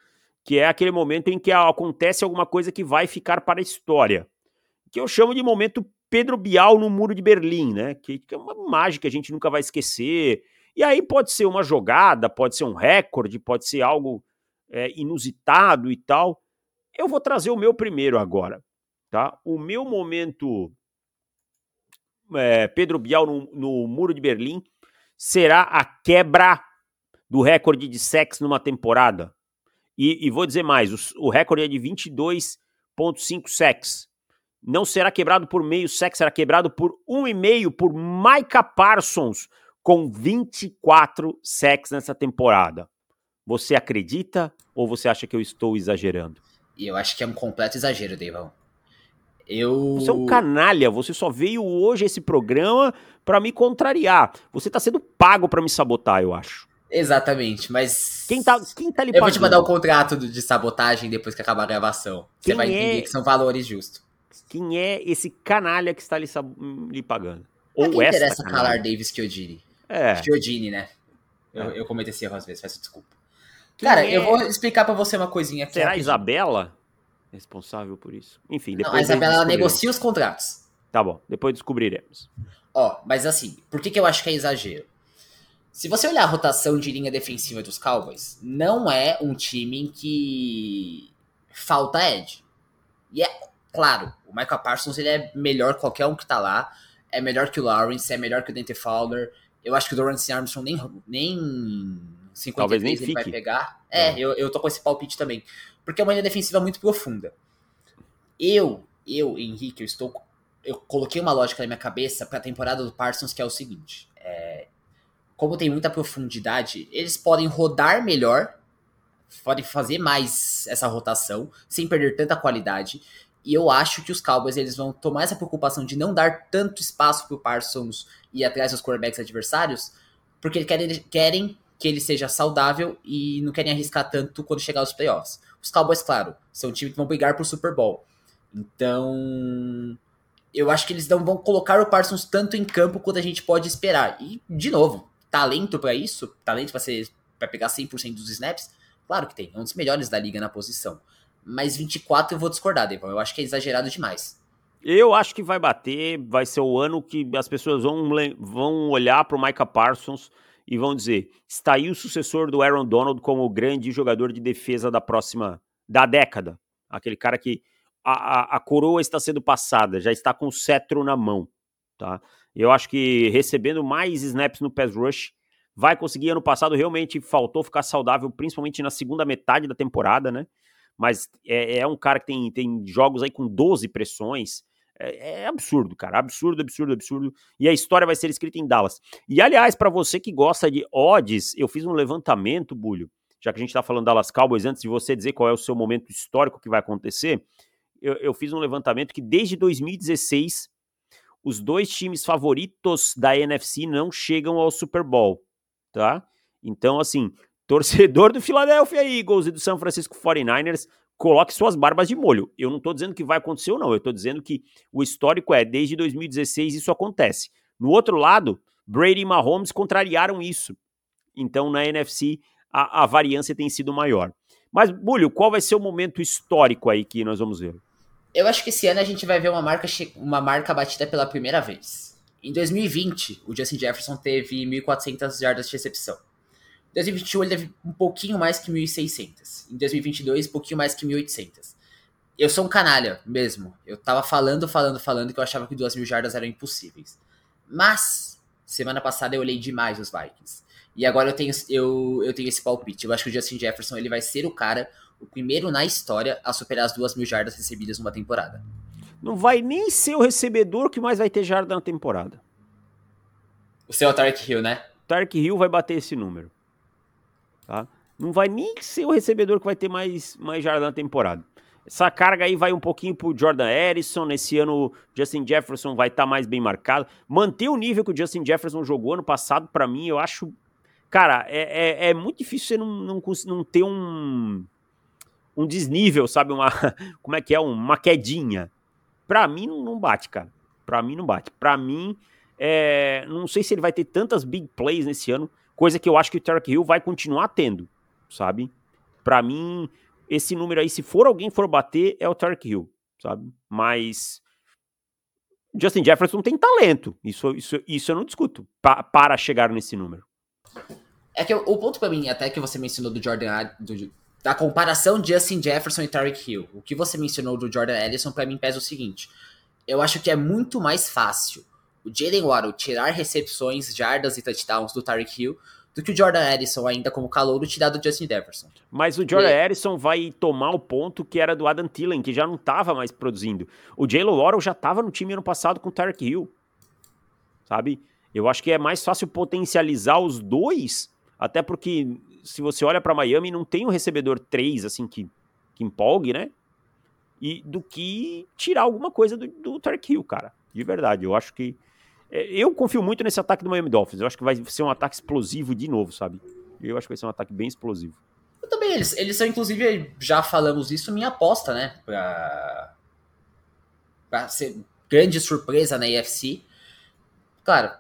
que é aquele momento em que acontece alguma coisa que vai ficar para a história. Que eu chamo de momento Pedro Bial no Muro de Berlim, né? Que, que é uma mágica que a gente nunca vai esquecer. E aí pode ser uma jogada, pode ser um recorde, pode ser algo é, inusitado e tal. Eu vou trazer o meu primeiro agora. Tá? O meu momento é, Pedro Bial no, no Muro de Berlim será a quebra do recorde de sexo numa temporada. E, e vou dizer mais: o, o recorde é de 22,5 sacks. Não será quebrado por meio sexo, será quebrado por um e meio por Micah Parsons, com 24 sacks nessa temporada. Você acredita ou você acha que eu estou exagerando? Eu acho que é um completo exagero, Deivão. Eu... Você é um canalha, você só veio hoje esse programa para me contrariar. Você tá sendo pago para me sabotar, eu acho. Exatamente, mas. Quem tá, quem tá ali Eu vou te mandar o um contrato de sabotagem depois que acabar a gravação. Quem Você vai entender é... que são valores justos. Quem é esse canalha que está lhe, sab... lhe pagando? Ou quem essa interessa canalha? calar Davis Chiodini? É. Chiodini, né? Eu, é. eu cometo esse erro às vezes, peço desculpa. Quem Cara, é... eu vou explicar para você uma coisinha aqui. Será Isabela? responsável por isso. Enfim, depois. Não, a Isabela negocia os contratos. Tá bom, depois descobriremos. Ó, mas assim, por que, que eu acho que é exagero? Se você olhar a rotação de linha defensiva dos Cowboys, não é um time em que falta Ed. E é claro, o Michael Parsons ele é melhor que qualquer um que tá lá. É melhor que o Lawrence, é melhor que o Dante Fowler. Eu acho que o Dorance Armstrong nem, nem 53 Talvez nem ele fique. vai pegar. É, eu, eu tô com esse palpite também porque é uma linha defensiva muito profunda. Eu, eu, Henrique, eu estou. Eu coloquei uma lógica na minha cabeça para a temporada do Parsons, que é o seguinte: é, como tem muita profundidade, eles podem rodar melhor, podem fazer mais essa rotação, sem perder tanta qualidade. E eu acho que os Cowboys eles vão tomar essa preocupação de não dar tanto espaço para o Parsons ir atrás dos quarterbacks adversários, porque eles querem, querem que ele seja saudável e não querem arriscar tanto quando chegar aos playoffs. Os Cowboys, claro, são um time que vão brigar pro Super Bowl. Então, eu acho que eles não vão colocar o Parsons tanto em campo quanto a gente pode esperar. E, de novo, talento para isso, talento para ser para pegar 100% dos snaps, claro que tem, é um dos melhores da liga na posição. Mas 24 eu vou discordar, Devon. Eu acho que é exagerado demais. Eu acho que vai bater, vai ser o ano que as pessoas vão, vão olhar para o Micah Parsons e vão dizer: está aí o sucessor do Aaron Donald como o grande jogador de defesa da próxima da década. Aquele cara que a, a, a coroa está sendo passada, já está com o cetro na mão, tá? Eu acho que recebendo mais snaps no pass rush, vai conseguir. Ano passado realmente faltou ficar saudável, principalmente na segunda metade da temporada, né? Mas é, é um cara que tem, tem jogos aí com 12 pressões. É, é, absurdo, cara. Absurdo, absurdo, absurdo. E a história vai ser escrita em Dallas. E aliás, para você que gosta de odds, eu fiz um levantamento, Bulho, já que a gente tá falando Dallas Cowboys, antes de você dizer qual é o seu momento histórico que vai acontecer, eu, eu fiz um levantamento que desde 2016 os dois times favoritos da NFC não chegam ao Super Bowl, tá? Então, assim, torcedor do Philadelphia Eagles e do San Francisco 49ers, coloque suas barbas de molho. Eu não estou dizendo que vai acontecer ou não, eu estou dizendo que o histórico é, desde 2016 isso acontece. No outro lado, Brady e Mahomes contrariaram isso. Então, na NFC, a, a variância tem sido maior. Mas, Bulho, qual vai ser o momento histórico aí que nós vamos ver? Eu acho que esse ano a gente vai ver uma marca, uma marca batida pela primeira vez. Em 2020, o Justin Jefferson teve 1.400 jardas de recepção. 2021 ele teve um pouquinho mais que 1.600. Em 2022, um pouquinho mais que 1.800. Eu sou um canalha mesmo. Eu tava falando, falando, falando que eu achava que 2 mil jardas eram impossíveis. Mas, semana passada eu olhei demais os Vikings. E agora eu tenho, eu, eu tenho esse palpite. Eu acho que o Justin Jefferson ele vai ser o cara, o primeiro na história a superar as 2 mil jardas recebidas numa temporada. Não vai nem ser o recebedor que mais vai ter jarda na temporada. O seu é o Tarek Hill, né? Tarek Hill vai bater esse número. Tá? Não vai nem ser o recebedor que vai ter mais, mais jarda na temporada. Essa carga aí vai um pouquinho pro Jordan Harrison. Nesse ano, Justin Jefferson vai estar tá mais bem marcado. Manter o nível que o Justin Jefferson jogou ano passado, para mim, eu acho. Cara, é, é, é, muito difícil você não, não, não ter um, um desnível, sabe? Uma, (laughs) como é que é? Uma quedinha. Pra mim, não, não bate, cara. Pra mim, não bate. Pra mim, é, não sei se ele vai ter tantas big plays nesse ano. Coisa que eu acho que o Tarek Hill vai continuar tendo, sabe? Para mim, esse número aí, se for alguém for bater, é o Tarek Hill, sabe? Mas Justin Jefferson tem talento, isso, isso, isso eu não discuto, pa, para chegar nesse número. É que o ponto para mim, até que você mencionou do Jordan, do, da comparação de Justin Jefferson e Tarek Hill, o que você mencionou do Jordan Ellison para mim pesa o seguinte, eu acho que é muito mais fácil o Jalen Waddle tirar recepções, jardas e touchdowns do Tyreek Hill do que o Jordan Edison ainda como calouro tirar do Justin Jefferson. Mas o Jordan e... Edison vai tomar o ponto que era do Adam Thielen, que já não estava mais produzindo. O Jalen Waddle já estava no time ano passado com o Tyreek Hill, sabe? Eu acho que é mais fácil potencializar os dois, até porque se você olha para Miami, não tem um recebedor 3, assim, que, que empolgue, né? E do que tirar alguma coisa do, do Tyreek Hill, cara. De verdade, eu acho que é, eu confio muito nesse ataque do Miami Dolphins. Eu acho que vai ser um ataque explosivo de novo, sabe? Eu acho que vai ser um ataque bem explosivo. Eu também, eles, eles são, inclusive, já falamos isso, minha aposta, né? Pra, pra ser grande surpresa na EFC. Claro,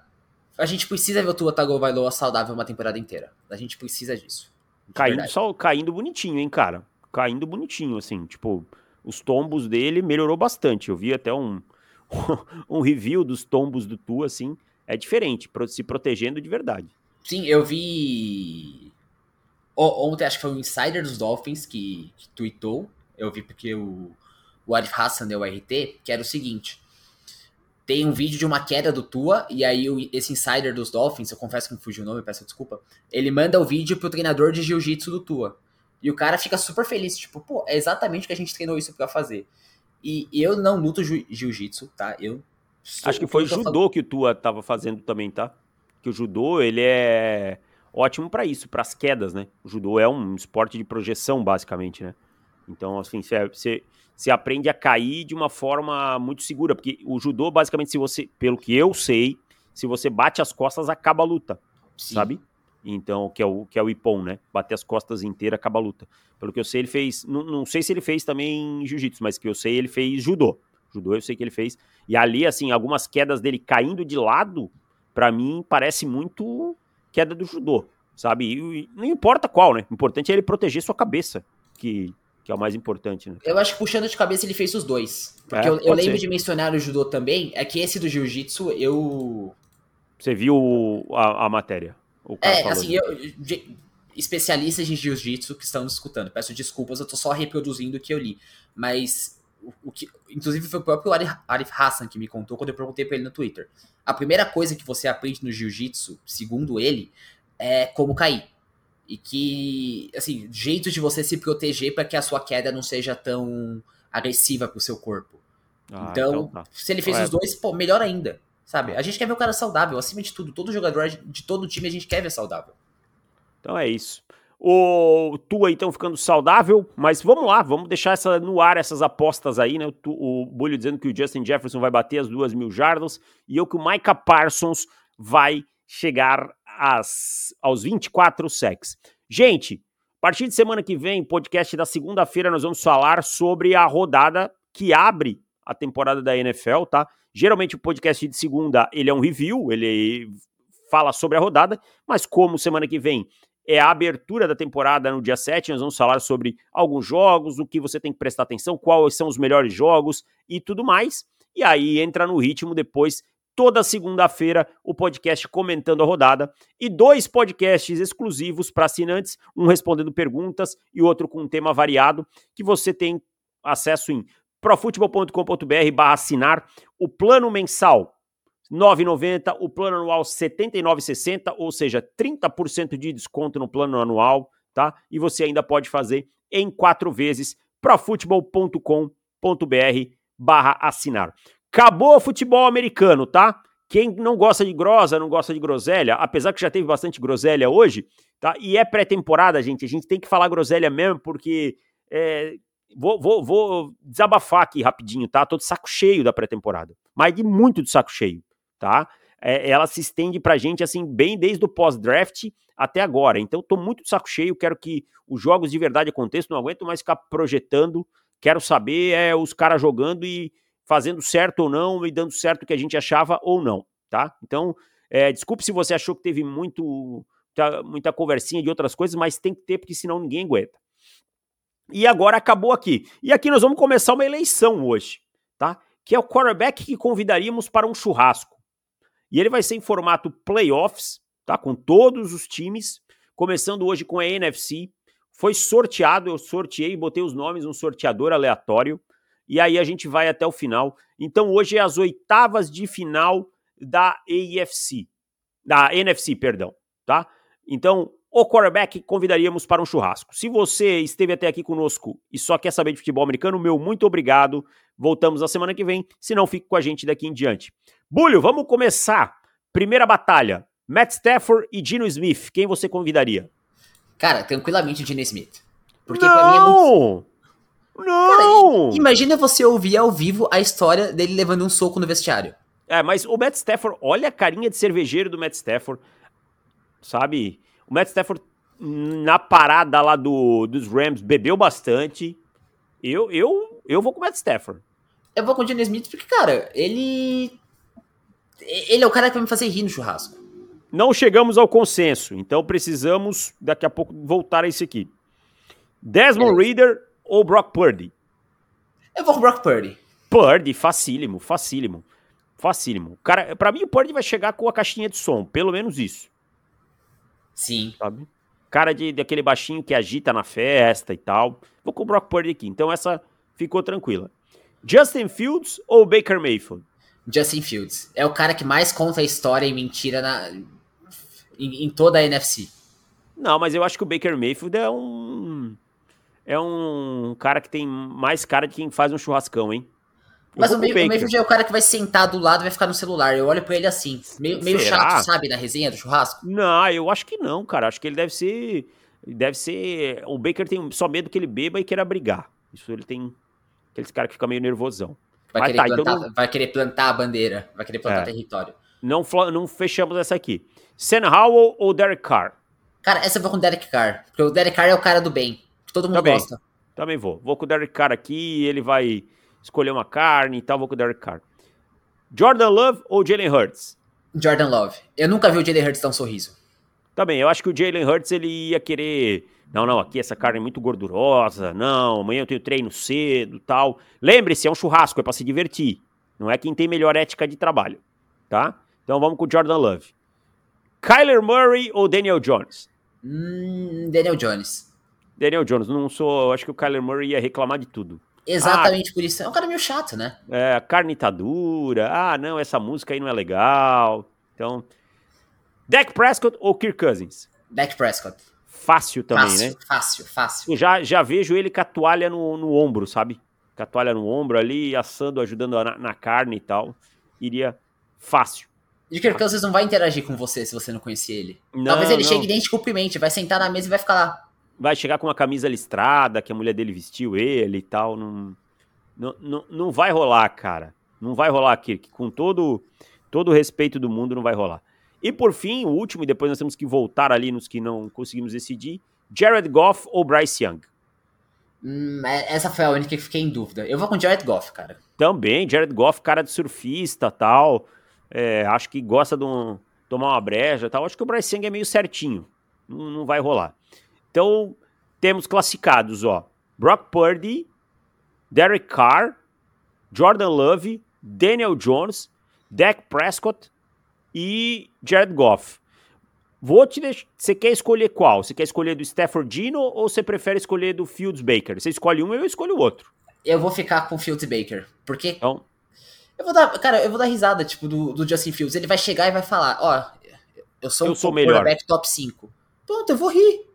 a gente precisa ver o Tua Tagovailoa saudável uma temporada inteira. A gente precisa disso. Caindo, só, caindo bonitinho, hein, cara? Caindo bonitinho, assim. Tipo, os tombos dele melhorou bastante. Eu vi até um, (laughs) um review dos tombos do Tu, assim, é diferente, se protegendo de verdade. Sim, eu vi. Ontem acho que foi o Insider dos Dolphins que, que tweetou. Eu vi porque o, o Arif Hassan deu RT, que era o seguinte. Tem um vídeo de uma queda do Tua, e aí o, esse insider dos Dolphins, eu confesso que me fugiu o nome, peço desculpa. Ele manda o vídeo pro treinador de jiu-jitsu do Tua. E o cara fica super feliz, tipo, pô, é exatamente o que a gente treinou isso para fazer. E eu não luto jiu-jitsu, tá? Eu Acho que foi judô falando. que o Tua tava fazendo também, tá? Que o judô, ele é ótimo para isso, para as quedas, né? O judô é um esporte de projeção, basicamente, né? Então, assim, você, você aprende a cair de uma forma muito segura, porque o judô, basicamente, se você, pelo que eu sei, se você bate as costas, acaba a luta, Sim. sabe? Então, que é o que é o Ippon, né? Bater as costas inteira, acaba a luta. Pelo que eu sei, ele fez. Não, não sei se ele fez também jiu-jitsu, mas que eu sei, ele fez judô. Judô eu sei que ele fez. E ali, assim, algumas quedas dele caindo de lado, para mim, parece muito queda do judô, sabe? E, não importa qual, né? O importante é ele proteger sua cabeça, que, que é o mais importante, né? Eu acho que puxando de cabeça ele fez os dois. Porque é, eu, eu lembro ser. de mencionar o judô também, é que esse do jiu-jitsu eu. Você viu a, a matéria? É, assim, eu, especialistas em jiu-jitsu que estão escutando. Peço desculpas, eu tô só reproduzindo o que eu li. Mas o, o que, inclusive foi o próprio Arif, Arif Hassan que me contou quando eu perguntei para ele no Twitter. A primeira coisa que você aprende no jiu-jitsu, segundo ele, é como cair. E que, assim, jeitos de você se proteger para que a sua queda não seja tão agressiva pro seu corpo. Ah, então, então tá. se ele fez Ué. os dois, pô, melhor ainda. Sabe? A gente quer ver o cara saudável, acima de tudo. Todo jogador de todo time a gente quer ver saudável. Então é isso. O Tua, então, ficando saudável, mas vamos lá, vamos deixar essa no ar, essas apostas aí, né? O, o Bulho dizendo que o Justin Jefferson vai bater as duas mil jardas e eu que o Micah Parsons vai chegar às, aos 24 sacks. Gente, a partir de semana que vem, podcast da segunda-feira, nós vamos falar sobre a rodada que abre a temporada da NFL, tá? Geralmente o podcast de segunda, ele é um review, ele fala sobre a rodada, mas como semana que vem é a abertura da temporada no dia 7, nós vamos falar sobre alguns jogos, o que você tem que prestar atenção, quais são os melhores jogos e tudo mais. E aí entra no ritmo depois toda segunda-feira o podcast comentando a rodada e dois podcasts exclusivos para assinantes, um respondendo perguntas e outro com um tema variado que você tem acesso em profutebol.com.br barra assinar o plano mensal 9,90, o plano anual 79,60, ou seja, 30% de desconto no plano anual, tá? E você ainda pode fazer em quatro vezes profutebol.com.br barra assinar. Acabou o futebol americano, tá? Quem não gosta de grosa, não gosta de groselha, apesar que já teve bastante groselha hoje, tá? E é pré-temporada, gente, a gente tem que falar groselha mesmo, porque é, Vou, vou, vou desabafar aqui rapidinho, tá? Tô de saco cheio da pré-temporada. Mas de muito de saco cheio, tá? É, ela se estende pra gente, assim, bem desde o pós-draft até agora. Então, tô muito de saco cheio, quero que os jogos de verdade aconteçam, não aguento mais ficar projetando. Quero saber é, os caras jogando e fazendo certo ou não, e dando certo o que a gente achava ou não, tá? Então, é, desculpe se você achou que teve muito, muita, muita conversinha de outras coisas, mas tem que ter, porque senão ninguém aguenta. E agora acabou aqui. E aqui nós vamos começar uma eleição hoje, tá? Que é o quarterback que convidaríamos para um churrasco. E ele vai ser em formato playoffs, tá? Com todos os times, começando hoje com a NFC. Foi sorteado, eu sorteei, botei os nomes, um sorteador aleatório. E aí a gente vai até o final. Então hoje é as oitavas de final da AFC, da NFC, perdão, tá? Então o quarterback convidaríamos para um churrasco. Se você esteve até aqui conosco e só quer saber de futebol americano, meu muito obrigado. Voltamos na semana que vem, se não fique com a gente daqui em diante. Bulho, vamos começar. Primeira batalha, Matt Stafford e Gino Smith. Quem você convidaria? Cara, tranquilamente o Gino Smith. Porque não! pra mim é muito... Não! Cara, imagina você ouvir ao vivo a história dele levando um soco no vestiário. É, mas o Matt Stafford, olha a carinha de cervejeiro do Matt Stafford, sabe? O Matt Stafford, na parada lá do, dos Rams, bebeu bastante. Eu, eu, eu vou com o Matt Stafford. Eu vou com o Gene Smith porque, cara, ele. Ele é o cara que vai me fazer rir no churrasco. Não chegamos ao consenso, então precisamos daqui a pouco voltar a isso aqui. Desmond é. Reader ou Brock Purdy? Eu vou com o Brock Purdy. Purdy, facílimo, facílimo. Facílimo. Cara, para mim o Purdy vai chegar com a caixinha de som, pelo menos isso. Sim. Sabe? Cara de, daquele baixinho que agita na festa e tal. Vou com o Brock Purdy aqui. Então essa ficou tranquila. Justin Fields ou Baker Mayfield? Justin Fields. É o cara que mais conta a história e mentira na, em, em toda a NFC. Não, mas eu acho que o Baker Mayfield é um. É um cara que tem mais cara de quem faz um churrascão, hein? Mas o, meio, o Mayfield é o cara que vai sentar do lado e vai ficar no celular. Eu olho pra ele assim, meio, meio chato, sabe, na resenha do churrasco. Não, eu acho que não, cara. Acho que ele deve ser. Deve ser. O Baker tem só medo que ele beba e queira brigar. Isso ele tem aqueles caras que ficam meio nervosão. Vai querer, tá, plantar, então não... vai querer plantar a bandeira, vai querer plantar é. território. Não, não fechamos essa aqui. Sam Howell ou Derek Carr? Cara, essa eu vou com o Derek Carr. Porque o Derek Carr é o cara do bem. Que todo mundo Também. gosta. Também vou. Vou com o Derek Carr aqui, ele vai escolher uma carne e tal, vou com o Derek Carr. Jordan Love ou Jalen Hurts? Jordan Love. Eu nunca vi o Jalen Hurts dar um sorriso. Também, eu acho que o Jalen Hurts ele ia querer. Não, não, aqui essa carne é muito gordurosa. Não, amanhã eu tenho treino cedo tal. Lembre-se, é um churrasco, é para se divertir. Não é quem tem melhor ética de trabalho. Tá? Então vamos com o Jordan Love. Kyler Murray ou Daniel Jones? Hum, Daniel Jones. Daniel Jones, não sou. Acho que o Kyler Murray ia reclamar de tudo. Exatamente ah, por isso. É um cara meio chato, né? É, a carne tá dura. Ah, não, essa música aí não é legal. Então. Dak Prescott ou Kirk Cousins? Dak Prescott. Fácil também, fácil, né? Fácil, fácil. Eu já, já vejo ele com a toalha no, no ombro, sabe? Com a toalha no ombro ali, assando, ajudando na, na carne e tal. Iria fácil. E o Kirk Cousins não vai interagir com você se você não conhecer ele. Não, Talvez ele não. chegue e nem te cumprimente, vai sentar na mesa e vai ficar lá vai chegar com uma camisa listrada que a mulher dele vestiu ele e tal. Não, não, não, não vai rolar, cara. Não vai rolar, Kirk. Com todo, todo o respeito do mundo, não vai rolar. E por fim, o último, e depois nós temos que voltar ali nos que não conseguimos decidir: Jared Goff ou Bryce Young? Hum, é, essa foi a única que fiquei em dúvida. Eu vou com Jared Goff, cara. Também, Jared Goff, cara de surfista tal. É, acho que gosta de um, tomar uma breja tal. Acho que o Bryce Young é meio certinho. Não, não vai rolar. Então, temos classificados, ó. Brock Purdy, Derek Carr, Jordan Love, Daniel Jones, Dak Prescott e Jared Goff. Vou te deixar. Você quer escolher qual? Você quer escolher do Stafford Dino ou você prefere escolher do Fields Baker? Você escolhe um, eu escolho o outro. Eu vou ficar com o Fields Baker. Porque. Então. Eu vou dar. Cara, eu vou dar risada, tipo, do, do Justin Fields. Ele vai chegar e vai falar: Ó, eu sou eu um sou melhor. top 5. Pronto, eu vou rir.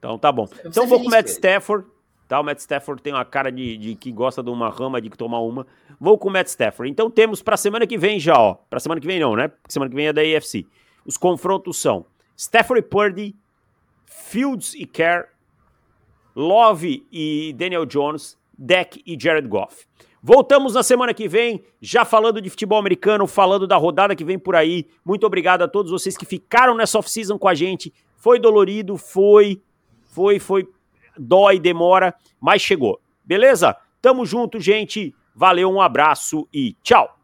Então tá bom. então vou com o Matt Stafford. Tá, o Matt Stafford tem uma cara de, de, que gosta de uma rama, de tomar uma. Vou com o Matt Stafford. Então temos pra semana que vem já, ó. Pra semana que vem não, né? Porque semana que vem é da AFC. Os confrontos são Stafford e Purdy, Fields e Kerr, Love e Daniel Jones, Deck e Jared Goff. Voltamos na semana que vem, já falando de futebol americano, falando da rodada que vem por aí. Muito obrigado a todos vocês que ficaram nessa off-season com a gente. Foi dolorido, foi, foi, foi, dói, demora, mas chegou. Beleza? Tamo junto, gente. Valeu, um abraço e tchau.